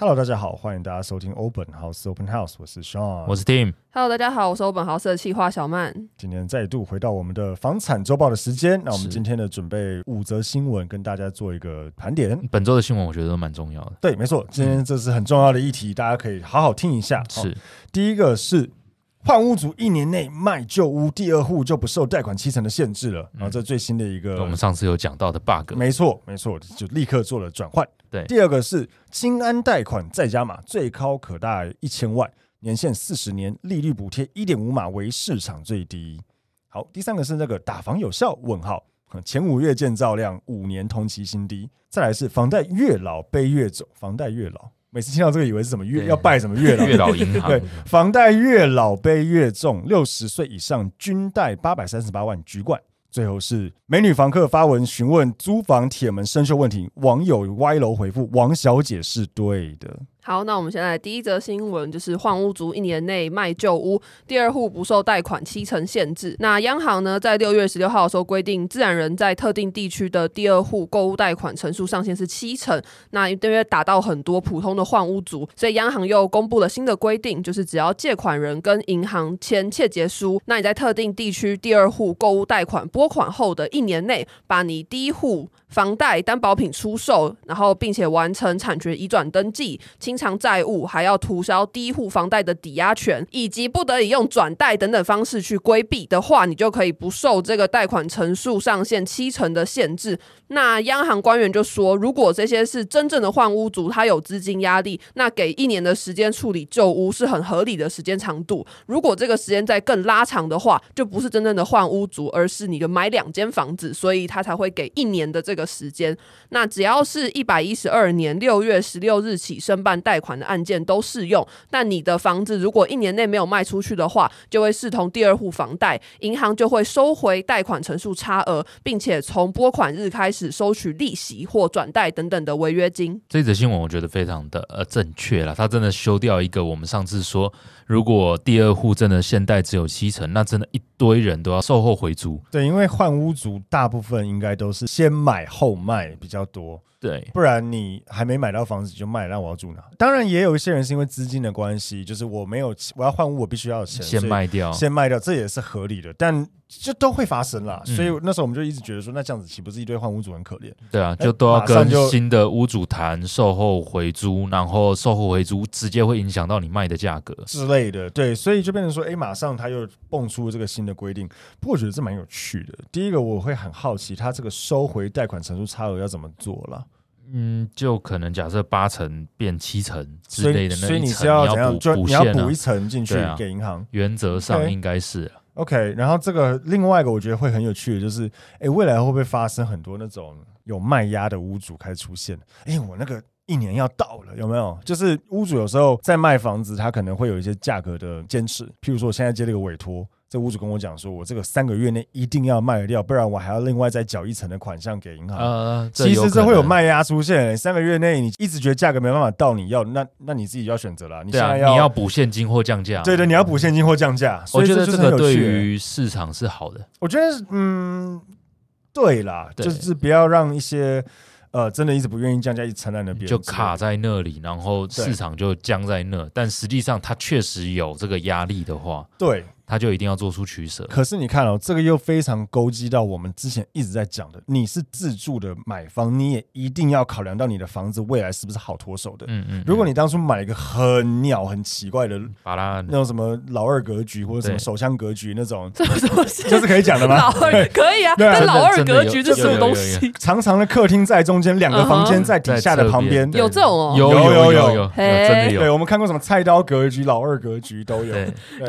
Hello，大家好，欢迎大家收听 Open House Open House，我是 Sean，我是 Tim。Hello，大家好，我是 Open House 的企划小曼。今天再度回到我们的房产周报的时间，那我们今天的准备五则新闻跟大家做一个盘点。本周的新闻我觉得都蛮重要的。对，没错，今天这是很重要的议题，嗯、大家可以好好听一下。是，第一个是。换屋族一年内卖旧屋，第二户就不受贷款七成的限制了。然后这最新的一个，我们上次有讲到的 bug，没错没错，就立刻做了转换。对，第二个是金安贷款再加码，最高可达一千万，年限四十年，利率补贴一点五码为市场最低。好，第三个是那个打房有效？问号，前五月建造量五年同期新低。再来是房贷越老背越走，房贷越老。每次听到这个，以为是什么月要拜什么月老？月老银行。对，房贷越老背越重，六十岁以上均贷八百三十八万，居冠。最后是美女房客发文询问租房铁门生锈问题，网友歪楼回复：王小姐是对的。好，那我们现在第一则新闻就是换屋族一年内卖旧屋，第二户不受贷款七成限制。那央行呢，在六月十六号的时候规定，自然人在特定地区的第二户购物贷款成数上限是七成。那因为打到很多普通的换屋族，所以央行又公布了新的规定，就是只要借款人跟银行签切结书，那你在特定地区第二户购物贷款拨款后的一年内，把你第一户房贷担保品出售，然后并且完成产权移转登记，清偿债务，还要涂销第一户房贷的抵押权，以及不得已用转贷等等方式去规避的话，你就可以不受这个贷款成数上限七成的限制。那央行官员就说，如果这些是真正的换屋族，他有资金压力，那给一年的时间处理旧屋是很合理的时间长度。如果这个时间再更拉长的话，就不是真正的换屋族，而是你的买两间房子，所以他才会给一年的这个时间。那只要是一百一十二年六月十六日起申办贷款的案件都适用，但你的房子如果一年内没有卖出去的话，就会视同第二户房贷，银行就会收回贷款成数差额，并且从拨款日开始。收取利息或转贷等等的违约金。这则新闻我觉得非常的呃正确了，他真的修掉一个我们上次说，如果第二户真的现贷只有七成，那真的一堆人都要售后回租。对，因为换屋族大部分应该都是先买后卖比较多。对，不然你还没买到房子就卖，那我要住哪？当然也有一些人是因为资金的关系，就是我没有我要换屋，我必须要有钱，先卖掉，先卖掉，这也是合理的。但就都会发生啦，所以那时候我们就一直觉得说，那这样子岂不是一堆换屋主很可怜？对啊，就都要跟新的屋主谈售后回租，然后售后回租直接会影响到你卖的价格之类的。对，所以就变成说，哎，马上他又蹦出了这个新的规定。不过我觉得这蛮有趣的。第一个我会很好奇，他这个收回贷款成数差额要怎么做了？嗯，就可能假设八成变七成之类的那一层，所以你是要怎样？就你要补一层进去给银行。原则上应该是。OK，然后这个另外一个我觉得会很有趣的就是，哎，未来会不会发生很多那种有卖压的屋主开始出现？哎，我那个一年要到了，有没有？就是屋主有时候在卖房子，他可能会有一些价格的坚持，譬如说我现在接了一个委托。这屋主跟我讲说，我这个三个月内一定要卖掉，不然我还要另外再缴一层的款项给银行。呃，其实这会有卖压出现。三个月内你一直觉得价格没办法到你要，那那你自己要选择了。你现在要、啊、你要补现金或降价。对对，你要补现金或降价。我觉得这个对于市场是好的。我觉得嗯，对啦，对就是不要让一些呃真的一直不愿意降价，一直承担的别人就卡在那里，然后市场就僵在那。但实际上它确实有这个压力的话，对。他就一定要做出取舍。可是你看哦，这个又非常勾稽到我们之前一直在讲的，你是自住的买方，你也一定要考量到你的房子未来是不是好脱手的。嗯嗯。如果你当初买一个很鸟、很奇怪的，把它那种什么老二格局或者什么手枪格局那种，这什么这是可以讲的吗？老二可以啊，但老二格局这是什么东西？长长的客厅在中间，两个房间在底下的旁边，有这种哦，有有有有，真的有。对，我们看过什么菜刀格局、老二格局都有，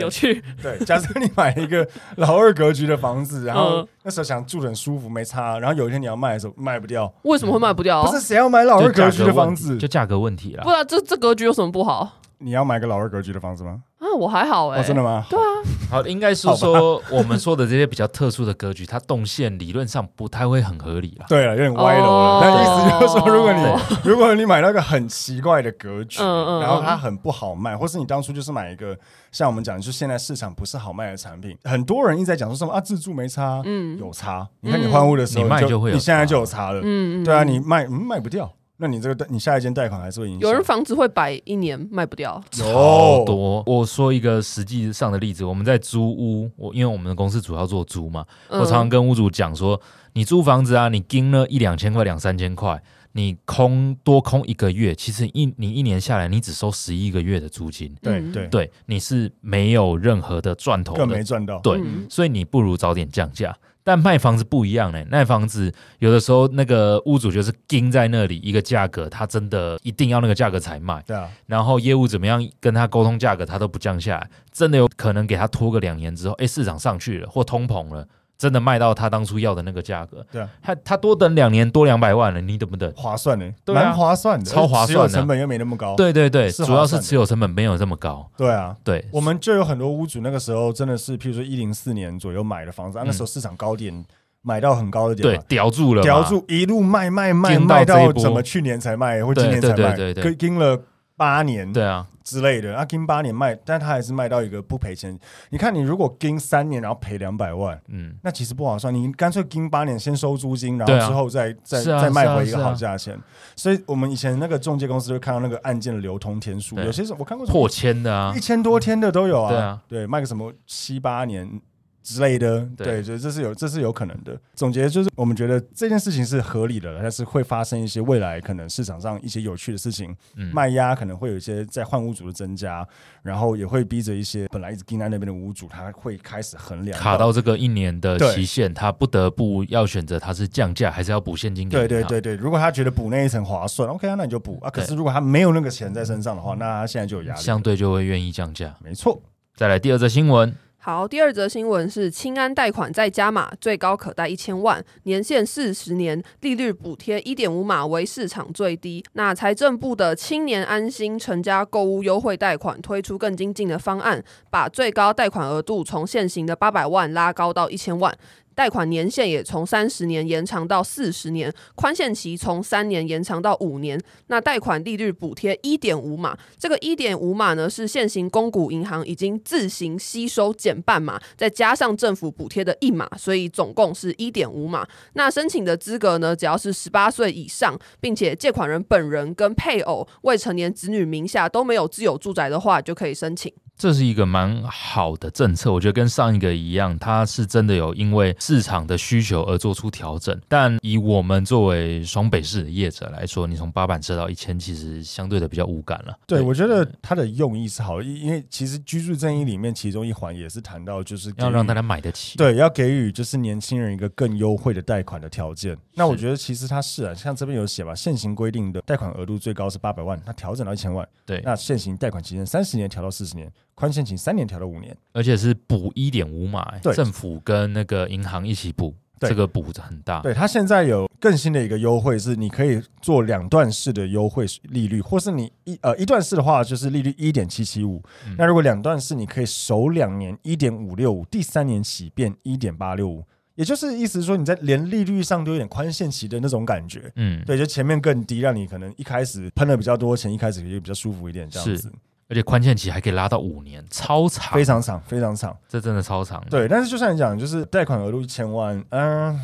有趣。对。假设你买一个老二格局的房子，然后那时候想住得很舒服，没差。然后有一天你要卖的时候卖不掉，为什么会卖不掉？不是谁要买老二格局的房子，就价格问题了。不然这这格局有什么不好？你要买个老二格局的房子吗？啊，我还好哎、哦，真的吗？对啊，好，应该是说 我们说的这些比较特殊的格局，它动线理论上不太会很合理啦。对了，有点歪楼了。哦、但意思就是说，如果你 如果你买到一个很奇怪的格局，嗯嗯、然后它很不好卖，或是你当初就是买一个像我们讲，就是现在市场不是好卖的产品，很多人一直在讲说什么啊，自住没差，嗯，有差。你看你换屋的时候，你卖就会有，你现在就有差了，嗯，对啊，你卖嗯卖不掉。那你这个贷你下一间贷款还是会影响？有人房子会摆一年卖不掉，超多。我说一个实际上的例子，我们在租屋，我因为我们的公司主要做租嘛，我常常跟屋主讲说，你租房子啊，你盯了一两千块、两三千块，你空多空一个月，其实一你一年下来，你只收十一个月的租金，对对对，你是没有任何的赚头的，更没赚到，对，所以你不如早点降价。但卖房子不一样呢，卖房子有的时候那个屋主就是盯在那里一个价格，他真的一定要那个价格才卖。对啊，然后业务怎么样跟他沟通价格，他都不降下来，真的有可能给他拖个两年之后，哎，市场上去了或通膨了。真的卖到他当初要的那个价格，对啊，他他多等两年多两百万了，你等不等？划算呢，蛮、啊、划算的，超划算的，成本又没那么高。对对对，主要是持有成本没有这么高。对啊，对，我们就有很多屋主那个时候真的是，譬如说一零四年左右买的房子，嗯啊、那时候市场高点买到很高的点，对，叼住了，叼住一路卖卖卖卖到怎么去年才卖，或今年才卖，对对对对，跟了八年，对啊。之类的，啊，跟八年卖，但他还是卖到一个不赔钱。你看，你如果跟三年，然后赔两百万，嗯，那其实不划算。你干脆跟八年，先收租金，然后之后再、啊、再再卖回一个好价钱。所以，我们以前那个中介公司会看到那个案件的流通天数，有些是我看过破千的啊，一千多天的都有啊。对啊，对，卖个什么七八年。之类的，对，所以这是有，这是有可能的。总结就是，我们觉得这件事情是合理的，但是会发生一些未来可能市场上一些有趣的事情，嗯、卖压可能会有一些在换屋主的增加，然后也会逼着一些本来一直盯在那边的屋主，他会开始衡量卡到这个一年的期限，他不得不要选择他是降价还是要补现金给他。对对对对，如果他觉得补那一层划算，OK 啊，那你就补啊。可是如果他没有那个钱在身上的话，那他现在就有压力，相对就会愿意降价。没错。再来第二则新闻。好，第二则新闻是清安贷款再加码，最高可贷一千万，年限四十年，利率补贴一点五码为市场最低。那财政部的青年安心成家购物优惠贷款推出更精进的方案，把最高贷款额度从现行的八百万拉高到一千万。贷款年限也从三十年延长到四十年，宽限期从三年延长到五年。那贷款利率补贴一点五码，这个一点五码呢是现行公股银行已经自行吸收减半码，再加上政府补贴的一码，所以总共是一点五码。那申请的资格呢，只要是十八岁以上，并且借款人本人跟配偶、未成年子女名下都没有自有住宅的话，就可以申请。这是一个蛮好的政策，我觉得跟上一个一样，它是真的有因为市场的需求而做出调整。但以我们作为双北市的业者来说，你从八百折到一千，其实相对的比较无感了。对，对我觉得它的用意是好，因为其实居住正义里面其中一环也是谈到，就是要让大家买得起，对，要给予就是年轻人一个更优惠的贷款的条件。那我觉得其实它是啊，像这边有写吧，现行规定的贷款额度最高是八百万，它调整到一千万。对，那现行贷款期限三十年调到四十年。宽限期三年调到五年，而且是补一点五码，政府跟那个银行一起补，这个补的很大。对，它现在有更新的一个优惠，是你可以做两段式的优惠利率，或是你一呃一段式的话就是利率一点七七五，那如果两段式，你可以首两年一点五六五，第三年起变一点八六五，也就是意思说你在连利率上都有点宽限期的那种感觉。嗯，对，就前面更低，让你可能一开始喷了比较多钱，一开始也比较舒服一点，这样子。而且宽限期还可以拉到五年，超长，非常长，非常长，这真的超长。对，但是就像你讲，就是贷款额度一千万，嗯、呃，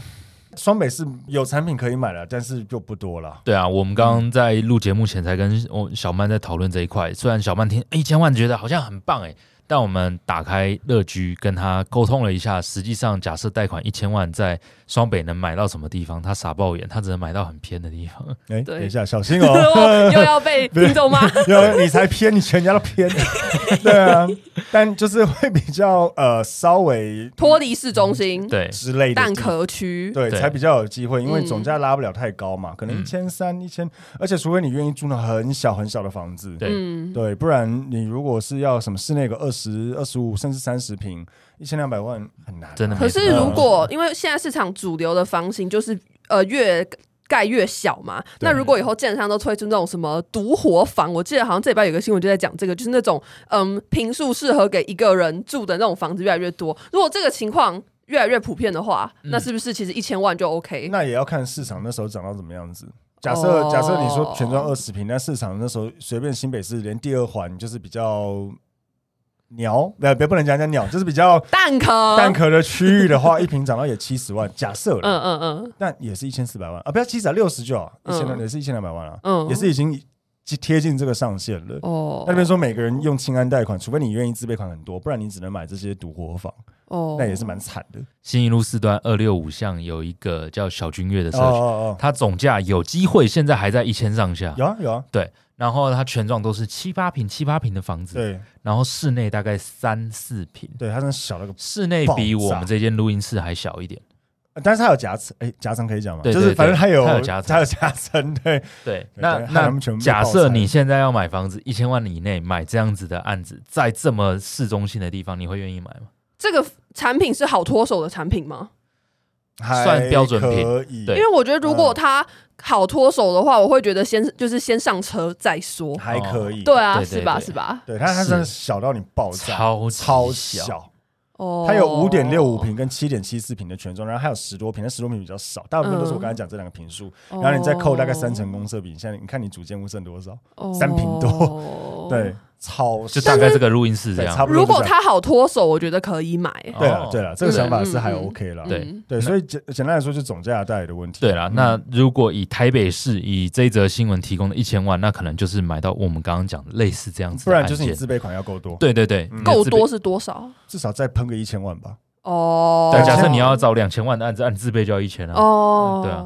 双北是有产品可以买了，但是就不多了。对啊，我们刚刚在录节目前才跟我小曼在讨论这一块，虽然小曼听一千万觉得好像很棒哎。但我们打开乐居跟他沟通了一下，实际上假设贷款一千万在双北能买到什么地方？他傻爆眼，他只能买到很偏的地方。哎、欸，等一下，小心哦，又要被听懂吗？有你才偏，你全家都偏。对啊，但就是会比较呃稍微脱离市中心对之类的蛋壳区，对才比较有机会，因为总价拉不了太高嘛，可能一千三一千，而且除非你愿意住那很小很小的房子，对对，不然你如果是要什么室内个二。十二十五甚至三十平，一千两百万很难，真的。可是如果因为现在市场主流的房型就是呃越盖越小嘛。那如果以后建商都推出那种什么独活房，我记得好像这礼拜有个新闻就在讲这个，就是那种嗯，平数适合给一个人住的那种房子越来越多。如果这个情况越来越普遍的话，那是不是其实一千万就 OK？那也要看市场那时候涨到怎么样子。假设假设你说全装二十平，那市场那时候随便新北市连第二环就是比较。鸟，别别不能讲讲鸟，就是比较蛋壳。蛋壳的区域的话，一瓶涨到也七十万，假设了，嗯嗯嗯，但也是一千四百万。啊，不要七十啊，六十就好，一千两也是一千两百万啊，嗯，也是已经贴近这个上限了。哦，那边说每个人用清安贷款，除非你愿意自备款很多，不然你只能买这些独活房。哦，那也是蛮惨的。新一路四段二六五巷有一个叫小君悦的社区，哦哦，它总价有机会现在还在一千上下。有啊有啊，对。然后它全幢都是七八平、七八平的房子，对。然后室内大概三四平，对，它是小了个。室内比我们这间录音室还小一点，但是它有夹层，哎，夹层可以讲吗？对，就是反正它有，它有夹层，它有夹层，对对。那那假设你现在要买房子，一千万以内买这样子的案子，在这么市中心的地方，你会愿意买吗？这个产品是好脱手的产品吗？算标准品，对，因为我觉得如果它好脱手的话，我会觉得先就是先上车再说，还可以，对啊，是吧？是吧？对，它它真的小到你爆炸，超超小。哦，它有五点六五平跟七点七四平的权重，然后还有十多平，那十多平比较少，大部分都是我刚才讲这两个平数，然后你再扣大概三成公设比，现在你看你主建物剩多少？三平多，对。超就大概这个录音室这样，如果它好脱手，我觉得可以买。对了对了，这个想法是还 OK 了。对对，所以简简单来说，就总价带来的问题。对了，那如果以台北市以这一则新闻提供的一千万，那可能就是买到我们刚刚讲的类似这样子。不然就是你自备款要够多。对对对，够多是多少？至少再喷个一千万吧。哦。对，假设你要找两千万的案子，按自备就要一千啊。哦。对啊。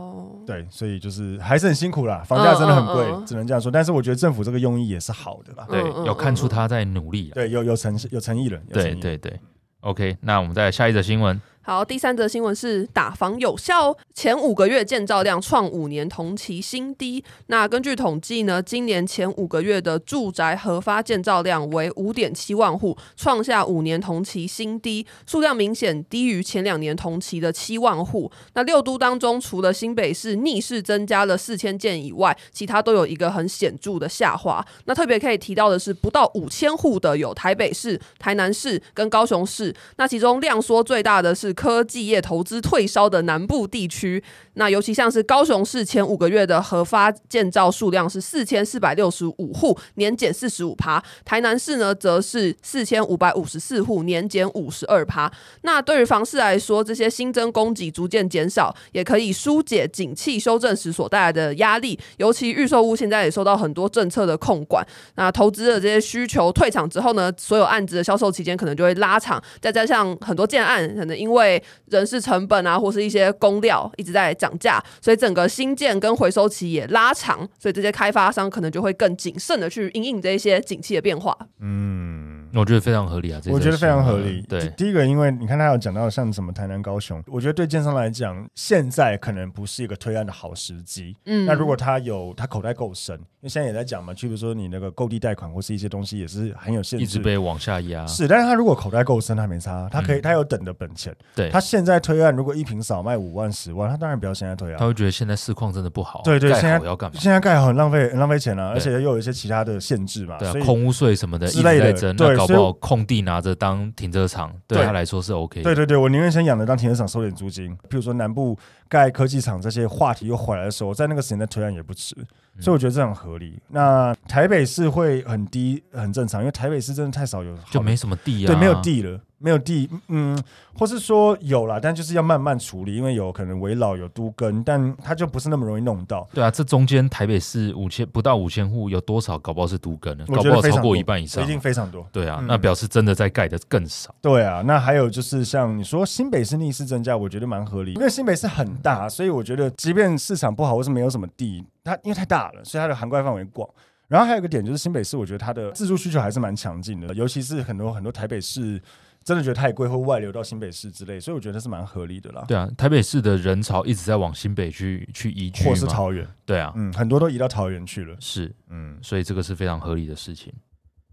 对，所以就是还是很辛苦啦，房价真的很贵，只能这样说。但是我觉得政府这个用意也是好的啦，对，有看出他在努力，对，有有诚有诚意了，对对对。OK，那我们再下一则新闻。好，第三则新闻是打房有效，前五个月建造量创五年同期新低。那根据统计呢，今年前五个月的住宅核发建造量为五点七万户，创下五年同期新低，数量明显低于前两年同期的七万户。那六都当中，除了新北市逆势增加了四千件以外，其他都有一个很显著的下滑。那特别可以提到的是，不到五千户的有台北市、台南市跟高雄市。那其中量缩最大的是科技业投资退烧的南部地区，那尤其像是高雄市前五个月的核发建造数量是四千四百六十五户，年减四十五趴；台南市呢，则是四千五百五十四户，年减五十二趴。那对于房市来说，这些新增供给逐渐减少，也可以疏解景气修正时所带来的压力。尤其预售屋现在也受到很多政策的控管，那投资的这些需求退场之后呢，所有案子的销售期间可能就会拉长，再加上很多建案可能因为人事成本啊，或是一些工料一直在涨价，所以整个新建跟回收期也拉长，所以这些开发商可能就会更谨慎的去应应这一些景气的变化。嗯，我觉得非常合理啊，我觉得非常合理。对，第一个，因为你看他有讲到像什么台南、高雄，我觉得对建商来讲，现在可能不是一个推案的好时机。嗯，那如果他有他口袋够深，因为现在也在讲嘛，就比如说你那个购地贷款或是一些东西也是很有限制，一直被往下压。是，但是他如果口袋够深，他没差，他可以，他有等的本钱。对，他现在推案，如果一坪少卖五万、十万，他当然不要现在推啊。他会觉得现在市况真的不好。对对，现在要干嘛？现在盖好很浪费，很浪费钱啊，而且又有一些其他的限制嘛。对，空屋税什么的之类的，那搞不好空地拿着当停车场，对他来说是 OK。对对对，我宁愿先养着当停车场，收点租金。譬如说南部盖科技厂这些话题又回来的时候，在那个时间再推案也不迟。所以我觉得这很合理。那台北市会很低，很正常，因为台北市真的太少有，就没什么地啊。对，没有地了。没有地，嗯，或是说有啦，但就是要慢慢处理，因为有可能围老有都根，但它就不是那么容易弄到。对啊，这中间台北市五千不到五千户，有多少搞不好是都根呢？搞不好超过一半以上，一定非常多。对啊，嗯、那表示真的在盖的更少。对啊，那还有就是像你说新北市逆势增加，我觉得蛮合理，因为新北市很大，所以我觉得即便市场不好或是没有什么地，它因为太大了，所以它的涵盖范围广。然后还有一个点就是新北市，我觉得它的自住需求还是蛮强劲的，尤其是很多很多台北市。真的觉得太贵，会外流到新北市之类，所以我觉得是蛮合理的啦。对啊，台北市的人潮一直在往新北去去移居，或是桃园。对啊，嗯，很多都移到桃园去了。是，嗯，所以这个是非常合理的事情。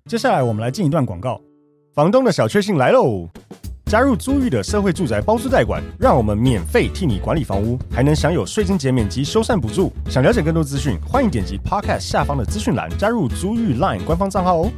接下来我们来进一段广告，房东的小确幸来喽。加入租寓的社会住宅包租代管，让我们免费替你管理房屋，还能享有税金减免及修缮补助。想了解更多资讯，欢迎点击 Podcast 下方的资讯栏，加入租寓 Line 官方账号哦。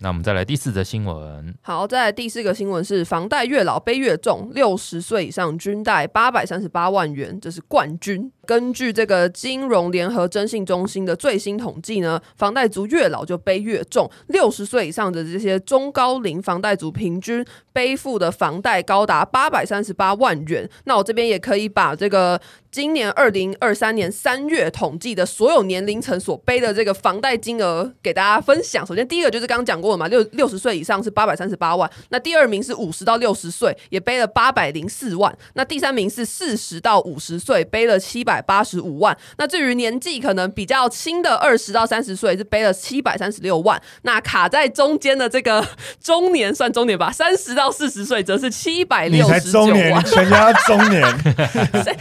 那我们再来第四则新闻。好，再来第四个新闻是房贷越老背越重，六十岁以上均贷八百三十八万元，这是冠军。根据这个金融联合征信中心的最新统计呢，房贷族越老就背越重，六十岁以上的这些中高龄房贷族平均背负的房贷高达八百三十八万元。那我这边也可以把这个今年二零二三年三月统计的所有年龄层所背的这个房贷金额给大家分享。首先第一个就是刚刚讲过的。嘛，六六十岁以上是八百三十八万，那第二名是五十到六十岁，也背了八百零四万，那第三名是四十到五十岁，背了七百八十五万。那至于年纪可能比较轻的二十到三十岁，是背了七百三十六万。那卡在中间的这个中年算中年吧，三十到四十岁则是七百六十九万。中年，全家中年。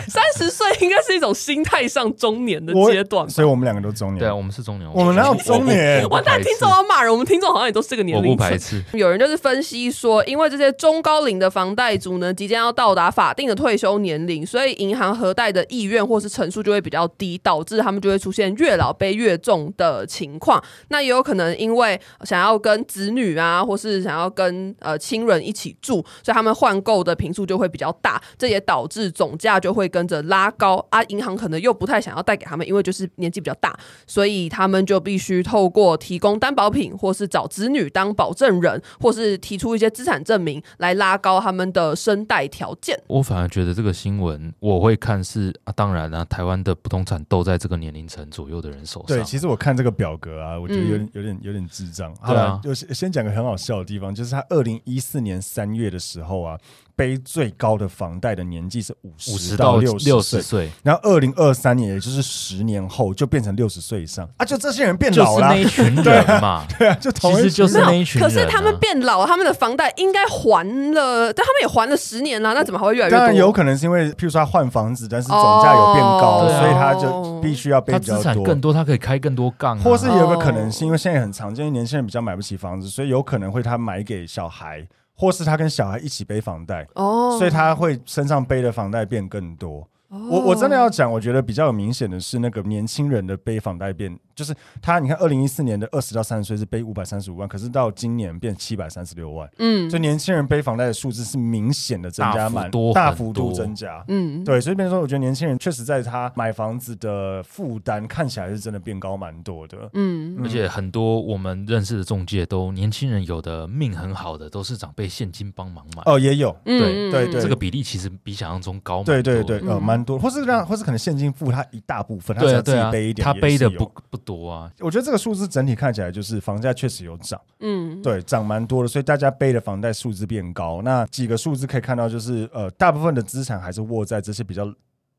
三十岁应该是一种心态上中年的阶段，所以我们两个都中年。对啊，我们是中年。我们哪有中年？完蛋，听众要骂人，我们听众好像也都。这个年龄，我不排斥。有人就是分析说，因为这些中高龄的房贷族呢，即将要到达法定的退休年龄，所以银行核贷的意愿或是成数就会比较低，导致他们就会出现越老背越重的情况。那也有可能因为想要跟子女啊，或是想要跟呃亲人一起住，所以他们换购的频数就会比较大，这也导致总价就会跟着拉高啊。银行可能又不太想要贷给他们，因为就是年纪比较大，所以他们就必须透过提供担保品或是找子女当保证人，或是提出一些资产证明来拉高他们的申贷条件。我反而觉得这个新闻我会看是啊，当然啊，台湾的不动产都在这个年龄层左右的人手上。对，其实我看这个表格啊，我觉得有点、嗯、有点有点智障。好了，就先讲个很好笑的地方，就是他二零一四年三月的时候啊。背最高的房贷的年纪是五十到六十岁，然后二零二三年，也就是十年后，就变成六十岁以上啊！就这些人变老了，就是那一群人嘛，对啊，就同其实就是那一群人。可是他们变老，他们的房贷应该还了，但他们也还了十年了，那怎么还会越来越多？当然有可能是因为，譬如说他换房子，但是总价有变高，所以他就必须要背比较多，更多，他可以开更多杠，或是有个可能是因为现在很常见，年轻人比较买不起房子，所以有可能会他买给小孩。或是他跟小孩一起背房贷，oh. 所以他会身上背的房贷变更多。Oh. 我我真的要讲，我觉得比较有明显的是那个年轻人的背房贷变。就是他，你看，二零一四年的二十到三十岁是背五百三十五万，可是到今年变七百三十六万，嗯，就年轻人背房贷的数字是明显的增加，蛮多，大幅度增加，嗯，对，所以变成说，我觉得年轻人确实在他买房子的负担看起来是真的变高蛮多的，嗯，而且很多我们认识的中介都年轻人有的命很好的都是长辈现金帮忙买，哦，也有，对对对，这个比例其实比想象中高，对对对，呃，蛮多，或是让，或是可能现金付他一大部分，他要自己背一点，他背的不不多啊，我觉得这。这个数字整体看起来就是房价确实有涨，嗯，对，涨蛮多的，所以大家背的房贷数字变高。那几个数字可以看到，就是呃，大部分的资产还是握在这些比较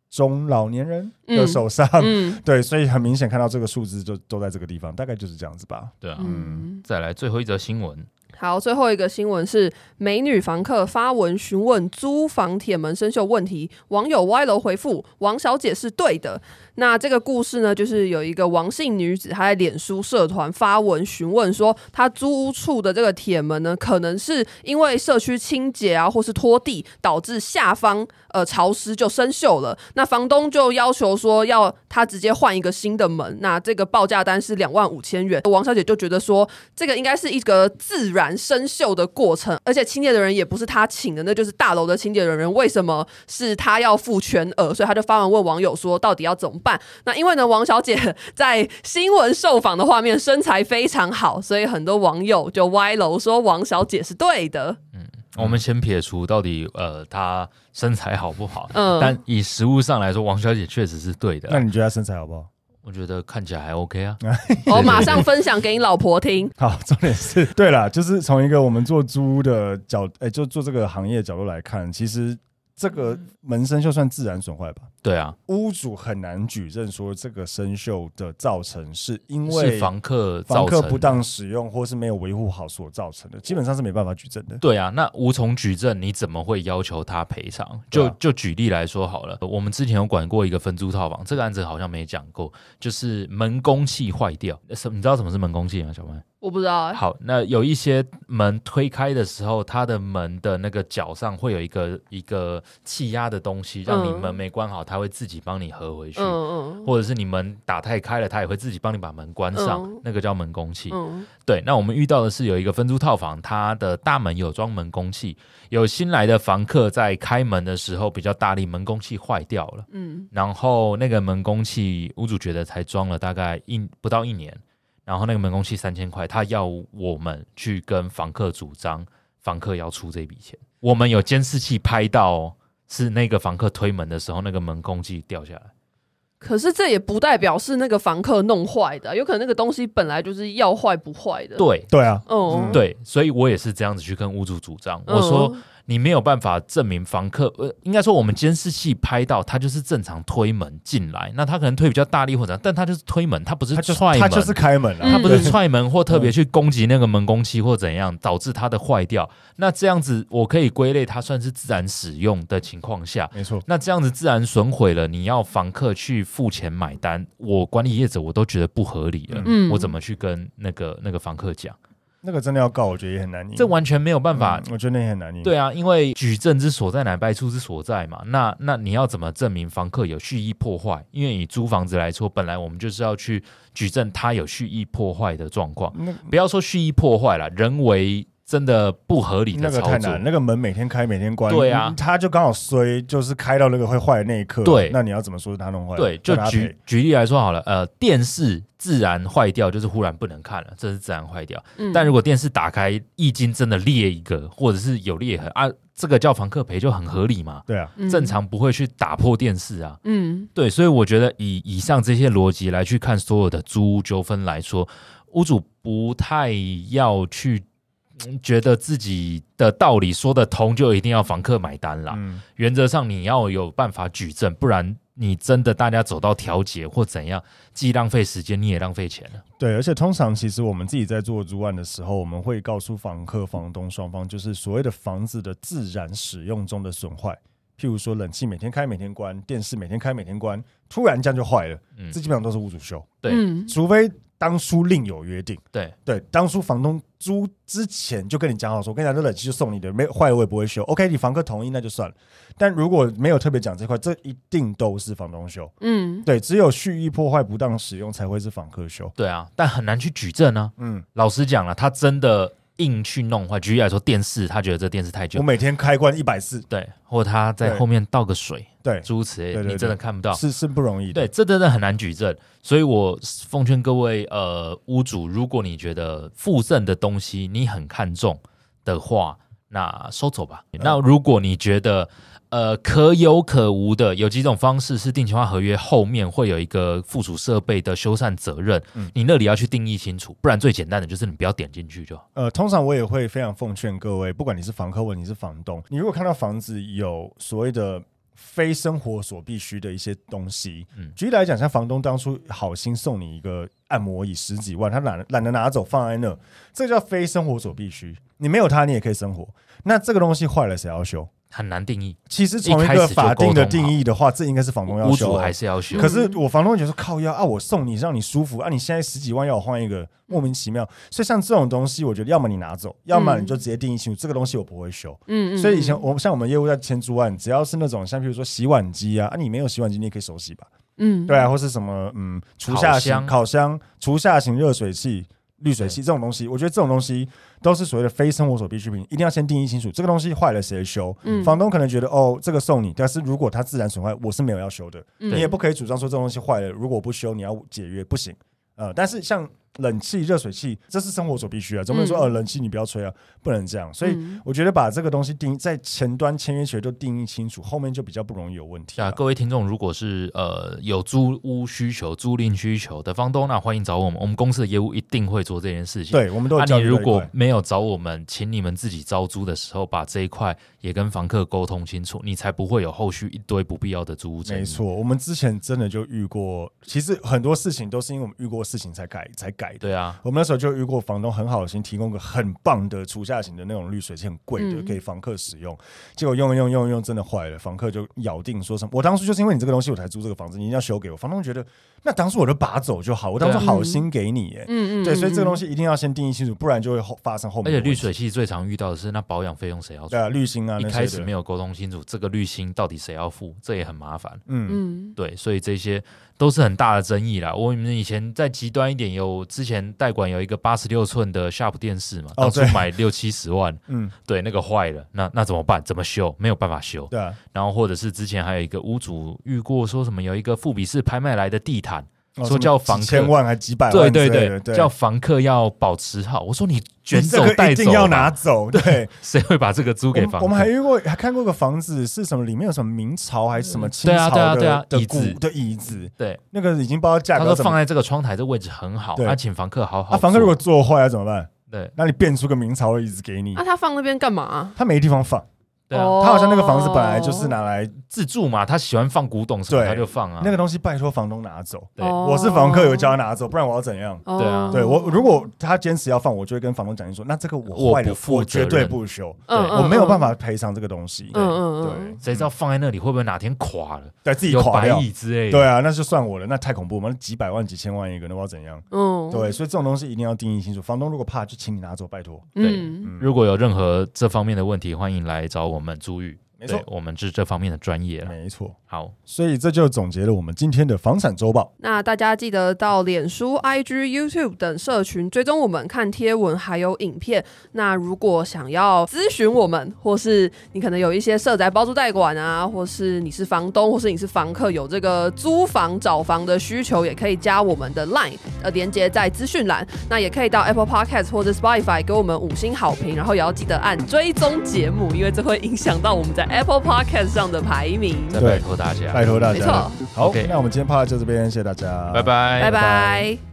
中老年人的手上，嗯，嗯，对，所以很明显看到这个数字就都在这个地方，大概就是这样子吧。对啊，嗯，再来最后一则新闻。好，最后一个新闻是美女房客发文询问租房铁门生锈问题，网友歪楼回复王小姐是对的。那这个故事呢，就是有一个王姓女子，她在脸书社团发文询问说，她租屋处的这个铁门呢，可能是因为社区清洁啊，或是拖地导致下方呃潮湿就生锈了。那房东就要求说要她直接换一个新的门，那这个报价单是两万五千元。王小姐就觉得说，这个应该是一个自然生锈的过程，而且清洁的人也不是他请的，那就是大楼的清洁人员，为什么是他要付全额？所以他就发文问网友说，到底要怎么办？那因为呢，王小姐在新闻受访的画面身材非常好，所以很多网友就歪楼说王小姐是对的。嗯，我们先撇除到底呃她身材好不好，嗯，但以实物上来说，王小姐确实是对的。那你觉得她身材好不好？我觉得看起来还 OK 啊。我马上分享给你老婆听。好，重点是对了，就是从一个我们做租的角，哎、欸，就做这个行业的角度来看，其实。这个门生锈算自然损坏吧？对啊，屋主很难举证说这个生锈的造成是因为房客房客不当使用或是没有维护好所造成的，基本上是没办法举证的。对啊，那无从举证，你怎么会要求他赔偿？就就举例来说好了，我们之前有管过一个分租套房，这个案子好像没讲过，就是门工器坏掉。什你知道什么是门工器吗？小麦？我不知道、欸。好，那有一些门推开的时候，它的门的那个角上会有一个一个气压的东西，让你门没关好，它会自己帮你合回去。嗯嗯。或者是你门打太开了，它也会自己帮你把门关上，嗯、那个叫门弓器。嗯。对，那我们遇到的是有一个分租套房，它的大门有装门弓器，有新来的房客在开门的时候比较大力，门弓器坏掉了。嗯。然后那个门弓器，屋主觉得才装了大概一不到一年。然后那个门工器三千块，他要我们去跟房客主张，房客要出这笔钱。我们有监视器拍到，是那个房客推门的时候，那个门工器掉下来。可是这也不代表是那个房客弄坏的，有可能那个东西本来就是要坏不坏的。对对啊，嗯，对，所以我也是这样子去跟屋主主张，我说。嗯你没有办法证明房客，呃，应该说我们监视器拍到他就是正常推门进来，那他可能推比较大力或者，但他就是推门，他不是踹门，他就是开门了，他不是踹门或特别去攻击那个门工期或怎样导致它的坏掉。那这样子我可以归类它算是自然使用的情况下，没错。那这样子自然损毁了，你要房客去付钱买单，我管理业者我都觉得不合理了，嗯，我怎么去跟那个那个房客讲？那个真的要告，我觉得也很难赢。这完全没有办法，嗯、我觉得那也很难赢。对啊，因为举证之所在，乃败诉之所在嘛。那那你要怎么证明房客有蓄意破坏？因为以租房子来说，本来我们就是要去举证他有蓄意破坏的状况。不要说蓄意破坏了，人为。真的不合理的操作，那个太难。那个门每天开，每天关，对啊，他就刚好衰，就是开到那个会坏的那一刻。对，那你要怎么说是他弄坏？对，就举举例来说好了，呃，电视自然坏掉，就是忽然不能看了，这是自然坏掉。嗯，但如果电视打开，一经真的裂一个，或者是有裂痕啊，这个叫房客赔就很合理嘛。对啊，正常不会去打破电视啊。嗯，对，所以我觉得以以上这些逻辑来去看所有的租屋纠纷来说，屋主不太要去。觉得自己的道理说得通，就一定要房客买单啦。嗯，原则上你要有办法举证，不然你真的大家走到调解或怎样，既浪费时间，你也浪费钱了。对，而且通常其实我们自己在做租案的时候，我们会告诉房客、房东双方，就是所谓的房子的自然使用中的损坏，譬如说冷气每天开、每天关，电视每天开、每天关，突然这样就坏了，嗯，这基本上都是屋主修。对，嗯，除非。当初另有约定，对对，当初房东租之前就跟你讲好说，我跟你讲，这冷气就送你的，没坏我也不会修。OK，你房客同意那就算了。但如果没有特别讲这块，这一定都是房东修。嗯，对，只有蓄意破坏、不当使用才会是房客修。对啊，但很难去举证呢、啊。嗯，老实讲了，他真的。硬去弄话，举例来说，电视他觉得这电视太旧，我每天开关一百次，对，或者他在后面倒个水，对，诸如此类，你真的看不到，是是不容易的，对，这真的很难举证，所以我奉劝各位呃屋主，如果你觉得附赠的东西你很看重的话，那收走吧。嗯、那如果你觉得呃，可有可无的，有几种方式是定型化合约后面会有一个附属设备的修缮责任，嗯，你那里要去定义清楚，不然最简单的就是你不要点进去就好。呃，通常我也会非常奉劝各位，不管你是房客或你是房东，你如果看到房子有所谓的非生活所必需的一些东西，嗯，举例来讲，像房东当初好心送你一个按摩椅十几万，他懒懒得拿走放在那，这叫非生活所必须，你没有它你也可以生活，那这个东西坏了谁要修？很难定义。其实从一个法定的定义的话，这应该是房东要修，屋主还是要修。可是我房东觉得靠腰啊，我送你让你舒服啊，你现在十几万要我换一个，莫名其妙。所以像这种东西，我觉得要么你拿走，要么你就直接定义清楚，这个东西我不会修。嗯，所以以前我像我们业务在签租案，只要是那种像比如说洗碗机啊，啊你没有洗碗机，你也可以手洗吧。嗯，对啊，或是什么嗯，厨下型烤箱、厨下型热水器。滤水器这种东西，我觉得这种东西都是所谓的非生活所必需品，一定要先定义清楚。这个东西坏了谁修？嗯，房东可能觉得哦，这个送你，但是如果它自然损坏，我是没有要修的。嗯，你也不可以主张说这东西坏了，如果不修，你要解约，不行。呃，但是像。冷气、热水器，这是生活所必须啊！总不能说，呃，冷气你不要吹啊，不能这样。所以我觉得把这个东西定在前端签约前都定义清楚，后面就比较不容易有问题啊。各位听众，如果是呃有租屋需求、租赁需求的房东，那欢迎找我们，我们公司的业务一定会做这件事情。对，我们都。那你如果没有找我们，请你们自己招租的时候，把这一块也跟房客沟通清楚，你才不会有后续一堆不必要的租屋争议。没错，我们之前真的就遇过，其实很多事情都是因为我们遇过事情才改才改。改的。对啊，我们那时候就遇过房东很好心提供个很棒的厨下型的那种滤水器，很贵的给房客使用。结果用一用用一用真的坏了，房客就咬定说什么：“我当初就是因为你这个东西我才租这个房子，你一定要修给我。”房东觉得那当初我就拔走就好，我当初好心给你，哎，嗯嗯，对，所以这个东西一定要先定义清楚，不然就会后发生后面。而且滤水器最常遇到的是那保养费用谁要出？对啊，滤芯啊，一开始没有沟通清楚这个滤芯到底谁要付，这也很麻烦。嗯嗯，对，所以这些。都是很大的争议啦。我们以前再极端一点，有之前代管有一个八十六寸的 Sharp 电视嘛，当初买六七十万，嗯，对，那个坏了，那那怎么办？怎么修？没有办法修。对啊。然后或者是之前还有一个屋主遇过，说什么有一个富比士拍卖来的地毯。说叫房客千万还几百万，对对对，对叫房客要保持好。我说你卷走带走，一定要拿走。对，谁会把这个租给房客？我们还遇过，还看过个房子是什么？里面有什么明朝还是什么清朝的？对啊对啊，椅子的椅子，对，那个已经不知道价格。他说放在这个窗台这位置很好，他请房客好好。那房客如果坐坏了怎么办？对，那你变出个明朝的椅子给你。那他放那边干嘛？他没地方放。对啊，他好像那个房子本来就是拿来自住嘛，他喜欢放古董什么，他就放啊。那个东西拜托房东拿走，对，我是房客有叫他拿走，不然我要怎样？对啊，对我如果他坚持要放，我就会跟房东讲说，那这个我坏了，我绝对不修，我没有办法赔偿这个东西。嗯嗯对，谁知道放在那里会不会哪天垮了？对，自己垮掉之类的。对啊，那就算我了，那太恐怖，我们几百万、几千万一个，那我要怎样？嗯，对，所以这种东西一定要定义清楚。房东如果怕，就请你拿走，拜托。对，如果有任何这方面的问题，欢迎来找我满足欲没错，我们是这方面的专业。没错，好，所以这就总结了我们今天的房产周报。那大家记得到脸书、IG、YouTube 等社群追踪我们，看贴文还有影片。那如果想要咨询我们，或是你可能有一些社宅包租代管啊，或是你是房东，或是你是房客，有这个租房找房的需求，也可以加我们的 Line，呃，连接在资讯栏。那也可以到 Apple Podcast 或者 Spotify 给我们五星好评，然后也要记得按追踪节目，因为这会影响到我们在。Apple Podcast 上的排名，再拜托大家，拜托大家，没错。好，okay. 那我们今天 Podcast 就这边，谢谢大家，拜拜，拜拜。